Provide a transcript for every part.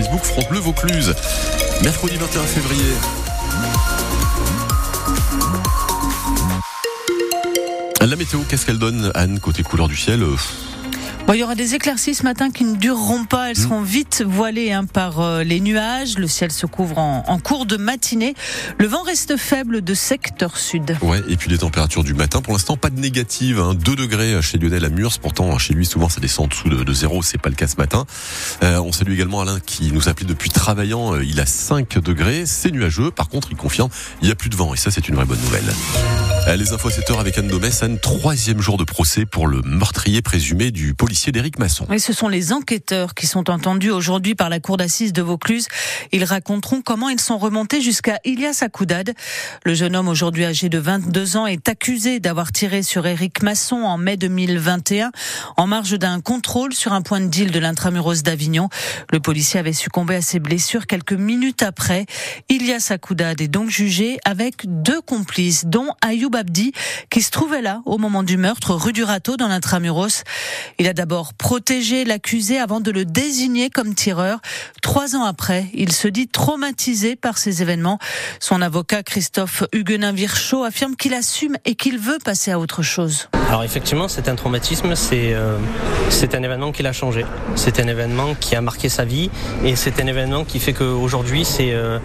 Facebook France Bleu Vaucluse. Mercredi 21 février. La météo, qu'est-ce qu'elle donne, Anne, côté couleur du ciel il y aura des éclaircies ce matin qui ne dureront pas. Elles mm. seront vite voilées hein, par euh, les nuages. Le ciel se couvre en, cours de matinée. Le vent reste faible de secteur sud. Ouais, et puis les températures du matin, pour l'instant, pas de négative. Hein. 2 degrés chez Lionel à Murs. Pourtant, chez lui, souvent, ça descend en dessous de, de zéro. C'est pas le cas ce matin. Euh, on salue également Alain qui nous appelle depuis Travaillant. Euh, il a 5 degrés. C'est nuageux. Par contre, il confirme, il n'y a plus de vent. Et ça, c'est une vraie bonne nouvelle. Euh, les infos à 7 heures avec Anne Domès. Anne, troisième jour de procès pour le meurtrier présumé du policier d'Éric Masson. Oui, ce sont les enquêteurs qui sont entendus aujourd'hui par la cour d'assises de Vaucluse. Ils raconteront comment ils sont remontés jusqu'à Ilias Akoudad. Le jeune homme aujourd'hui âgé de 22 ans est accusé d'avoir tiré sur Éric Masson en mai 2021 en marge d'un contrôle sur un point de deal de l'intramuros d'Avignon. Le policier avait succombé à ses blessures quelques minutes après. Ilias Akoudad est donc jugé avec deux complices, dont Ayoub Abdi, qui se trouvait là au moment du meurtre, rue du Râteau, dans l'intramuros. Il a d'abord protégé l'accusé avant de le désigner comme tireur. Trois ans après, il se dit traumatisé par ces événements. Son avocat, Christophe Huguenin-Virchaud, affirme qu'il assume et qu'il veut passer à autre chose. Alors effectivement, c'est un traumatisme, c'est euh, un événement qui l'a changé. C'est un événement qui a marqué sa vie et c'est un événement qui fait qu'aujourd'hui, euh,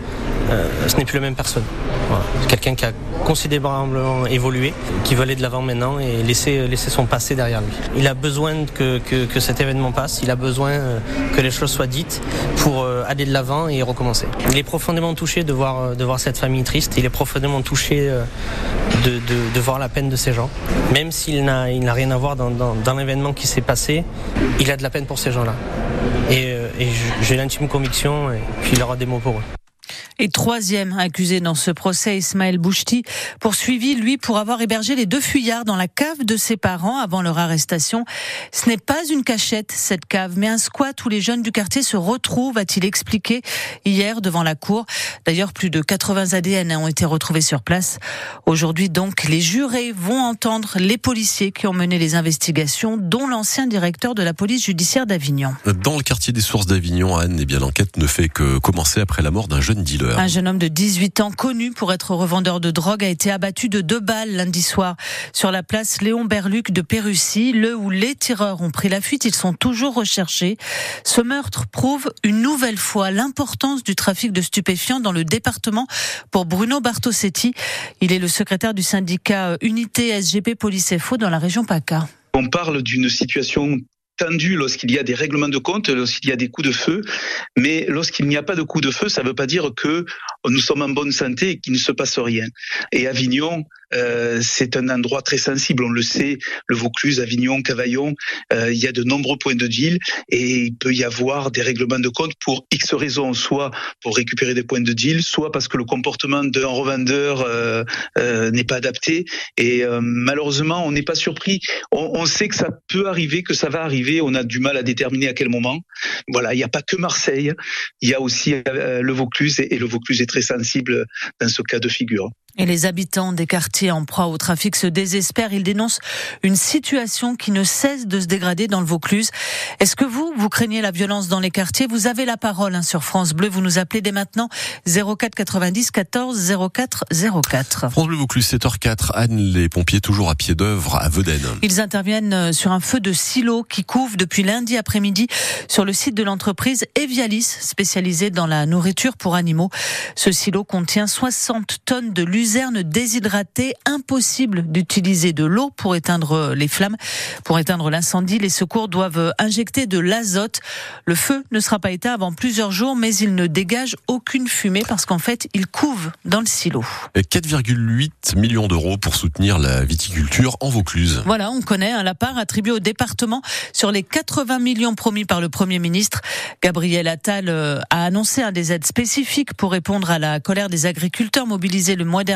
euh, ce n'est plus la même personne. Voilà. Quelqu'un qui a considérablement évoluer, qui veut aller de l'avant maintenant et laisser, laisser son passé derrière lui. Il a besoin que, que, cet événement passe, il a besoin euh, que les choses soient dites pour euh, aller de l'avant et recommencer. Il est profondément touché de voir, euh, de voir cette famille triste, il est profondément touché de, de, voir la peine de ces gens. Même s'il n'a, il rien à voir dans, dans, l'événement qui s'est passé, il a de la peine pour ces gens-là. Et, et j'ai l'intime conviction qu'il aura des mots pour eux. Et troisième accusé dans ce procès, Ismaël Bouchti, poursuivi, lui, pour avoir hébergé les deux fuyards dans la cave de ses parents avant leur arrestation. Ce n'est pas une cachette, cette cave, mais un squat où les jeunes du quartier se retrouvent, a-t-il expliqué hier devant la cour. D'ailleurs, plus de 80 ADN ont été retrouvés sur place. Aujourd'hui, donc, les jurés vont entendre les policiers qui ont mené les investigations, dont l'ancien directeur de la police judiciaire d'Avignon. Dans le quartier des sources d'Avignon, Anne, eh bien, l'enquête ne fait que commencer après la mort d'un jeune dealer. Un jeune homme de 18 ans connu pour être revendeur de drogue a été abattu de deux balles lundi soir sur la place Léon Berluc de Pérussie, le où les tireurs ont pris la fuite. Ils sont toujours recherchés. Ce meurtre prouve une nouvelle fois l'importance du trafic de stupéfiants dans le département pour Bruno Bartosetti. Il est le secrétaire du syndicat Unité SGP Police FO dans la région PACA. On parle d'une situation tendu lorsqu'il y a des règlements de compte, lorsqu'il y a des coups de feu. Mais lorsqu'il n'y a pas de coups de feu, ça ne veut pas dire que nous sommes en bonne santé et qu'il ne se passe rien. Et Avignon, euh, c'est un endroit très sensible, on le sait, le Vaucluse, Avignon, Cavaillon, euh, il y a de nombreux points de deal et il peut y avoir des règlements de compte pour X raisons, soit pour récupérer des points de deal, soit parce que le comportement d'un revendeur euh, n'est pas adapté. Et malheureusement, on n'est pas surpris. On, on sait que ça peut arriver, que ça va arriver. On a du mal à déterminer à quel moment. Voilà, il n'y a pas que Marseille, il y a aussi le Vaucluse et le Vaucluse est très sensible dans ce cas de figure. Et les habitants des quartiers en proie au trafic se désespèrent. Ils dénoncent une situation qui ne cesse de se dégrader dans le Vaucluse. Est-ce que vous, vous craignez la violence dans les quartiers? Vous avez la parole hein, sur France Bleu. Vous nous appelez dès maintenant 04 90 14 04 04. France Bleu Vaucluse 7h04. Anne, les pompiers toujours à pied d'œuvre à Vedène. Ils interviennent euh, sur un feu de silo qui couvre depuis lundi après-midi sur le site de l'entreprise Evialis, spécialisée dans la nourriture pour animaux. Ce silo contient 60 tonnes de luzerne luzerne déshydratée, impossible d'utiliser de l'eau pour éteindre les flammes. Pour éteindre l'incendie, les secours doivent injecter de l'azote. Le feu ne sera pas éteint avant plusieurs jours, mais il ne dégage aucune fumée parce qu'en fait, il couve dans le silo. 4,8 millions d'euros pour soutenir la viticulture en Vaucluse. Voilà, on connaît un la part attribuée au département sur les 80 millions promis par le Premier ministre. Gabriel Attal euh, a annoncé un des aides spécifiques pour répondre à la colère des agriculteurs mobilisés le mois dernier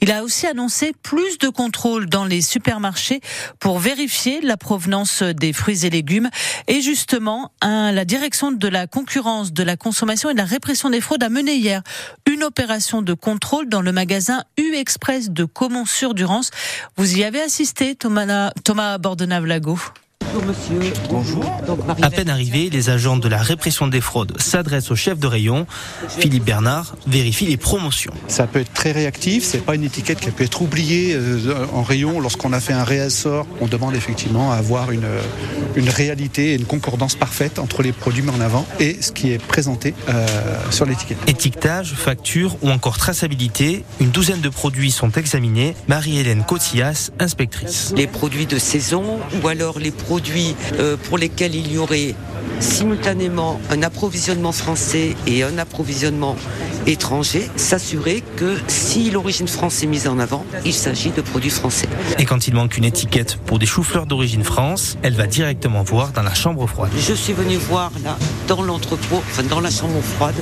il a aussi annoncé plus de contrôles dans les supermarchés pour vérifier la provenance des fruits et légumes. Et justement, la direction de la concurrence, de la consommation et de la répression des fraudes a mené hier une opération de contrôle dans le magasin U-Express de Comont-sur-Durance. Vous y avez assisté, Thomas, Thomas Bordenave-Lago? Bonjour monsieur. Bonjour. À peine arrivés, les agents de la répression des fraudes s'adressent au chef de rayon. Philippe Bernard vérifie les promotions. Ça peut être très réactif, c'est pas une étiquette qui peut être oubliée euh, en rayon. Lorsqu'on a fait un réassort, on demande effectivement à avoir une, une réalité et une concordance parfaite entre les produits mis en avant et ce qui est présenté euh, sur l'étiquette. Étiquetage, facture ou encore traçabilité, une douzaine de produits sont examinés. Marie-Hélène Cotillas, inspectrice. Les produits de saison ou alors les produits euh, pour lesquels il y aurait simultanément un approvisionnement français et un approvisionnement étranger, s'assurer que si l'origine France est mise en avant, il s'agit de produits français. Et quand il manque une étiquette pour des choux-fleurs d'origine France, elle va directement voir dans la chambre froide. Je suis venu voir là, dans l'entrepôt, enfin dans la chambre froide,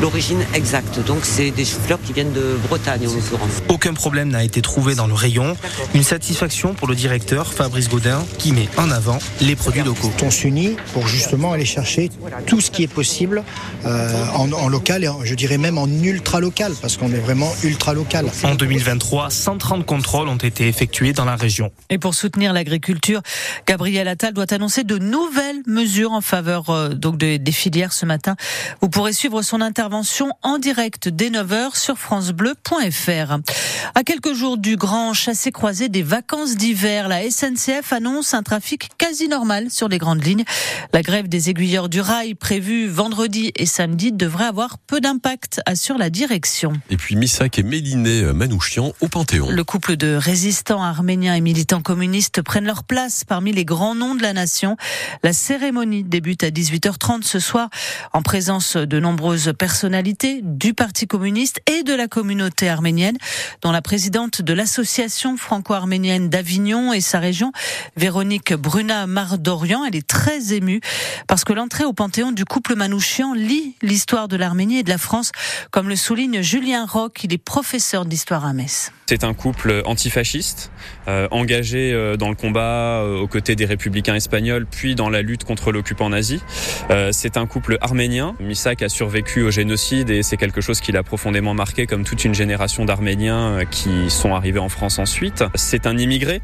l'origine exacte. Donc c'est des choux-fleurs qui viennent de Bretagne en l'occurrence. Aucun problème n'a été trouvé dans le rayon. Une satisfaction pour le directeur Fabrice Gaudin qui met en avant les produits locaux. On s'unit pour justement aller chercher tout ce qui est possible euh, en, en local et en- je dirais même en ultra local parce qu'on est vraiment ultra local. En 2023, 130 contrôles ont été effectués dans la région. Et pour soutenir l'agriculture, Gabriel Attal doit annoncer de nouvelles mesures en faveur euh, donc de- des filières ce matin. Vous pourrez suivre son intervention en direct dès 9h sur francebleu.fr. À quelques jours du grand chassé-croisé des vacances d'hiver, la SNCF annonce un trafic quasi normal sur les grandes lignes. La grève des aiguilleurs du rail prévue vendredi et samedi devrait avoir peu d'impact, assure la direction. Et puis Missak et Méliné Manouchian au Panthéon. Le couple de résistants arméniens et militants communistes prennent leur place parmi les grands noms de la nation. La cérémonie débute à 18h30 ce soir en présence de nombreuses personnalités du Parti communiste et de la communauté arménienne, dont la présidente de l'association franco-arménienne d'Avignon et sa région, Véronique Bruna Mardorian. Elle est très émue parce que l'entrée au Panthéon du couple Manouchian lit l'histoire de l'Arménie et de la France, comme le souligne Julien Roch. Il est professeur d'histoire à Metz. C'est un couple antifasciste, euh, engagé euh, dans le combat euh, aux côtés des républicains espagnols, puis dans la lutte contre l'occupant nazi. Euh, c'est un couple arménien. Misak a survécu au génocide et c'est quelque chose qui l'a profondément marqué, comme toute une génération d'Arméniens euh, qui sont arrivés en France ensuite. C'est un immigré.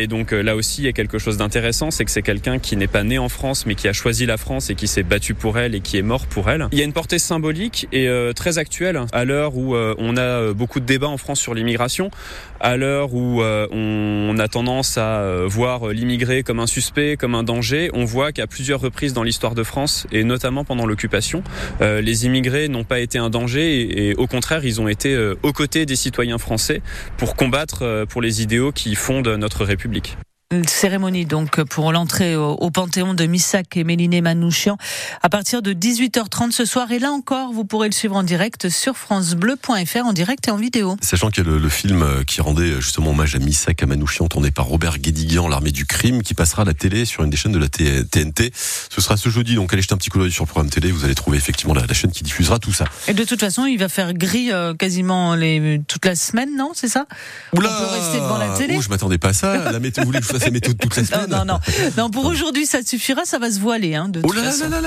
Et donc euh, là aussi, il y a quelque chose d'intéressant, c'est que c'est quelqu'un qui n'est pas né en France, mais qui a choisi la France et qui s'est battu pour elle et qui est mort pour elle. Il y a une portée symbolique et euh, très actuelle à l'heure où euh, on a beaucoup de débats en France sur l'immigration, à l'heure où on a tendance à voir l'immigré comme un suspect, comme un danger. On voit qu'à plusieurs reprises dans l'histoire de France et notamment pendant l'occupation, les immigrés n'ont pas été un danger et, et au contraire, ils ont été aux côtés des citoyens français pour combattre pour les idéaux qui fondent notre République. Une cérémonie donc pour l'entrée au, Panthéon de Missak et Méliné Manouchian à partir de 18h30 ce soir. Et là encore, vous pourrez le suivre en direct sur francebleu.fr en direct et en vidéo. Sachant qu'il y a le, le film euh, qui rendait euh, justement hommage à Missak à Manouchian, tourné par Robert Guédiguian, l'armée du crime, qui passera à la télé sur une des chaînes de la TNT. Ce sera ce jeudi, donc allez jeter un petit coup d'œil sur le programme télé, vous allez trouver effectivement la, la chaîne qui diffusera tout ça. Et de toute façon, il va faire gris euh, quasiment les, toute la semaine, non C'est ça? Oula On peut rester devant la télé? Oh, je m'attendais pas à ça. La météo, vous voulez que je toute la Non, semaine non, non. Non, pour aujourd'hui, ça suffira, ça va se voiler. Hein, de Oh toute là là façon. là là là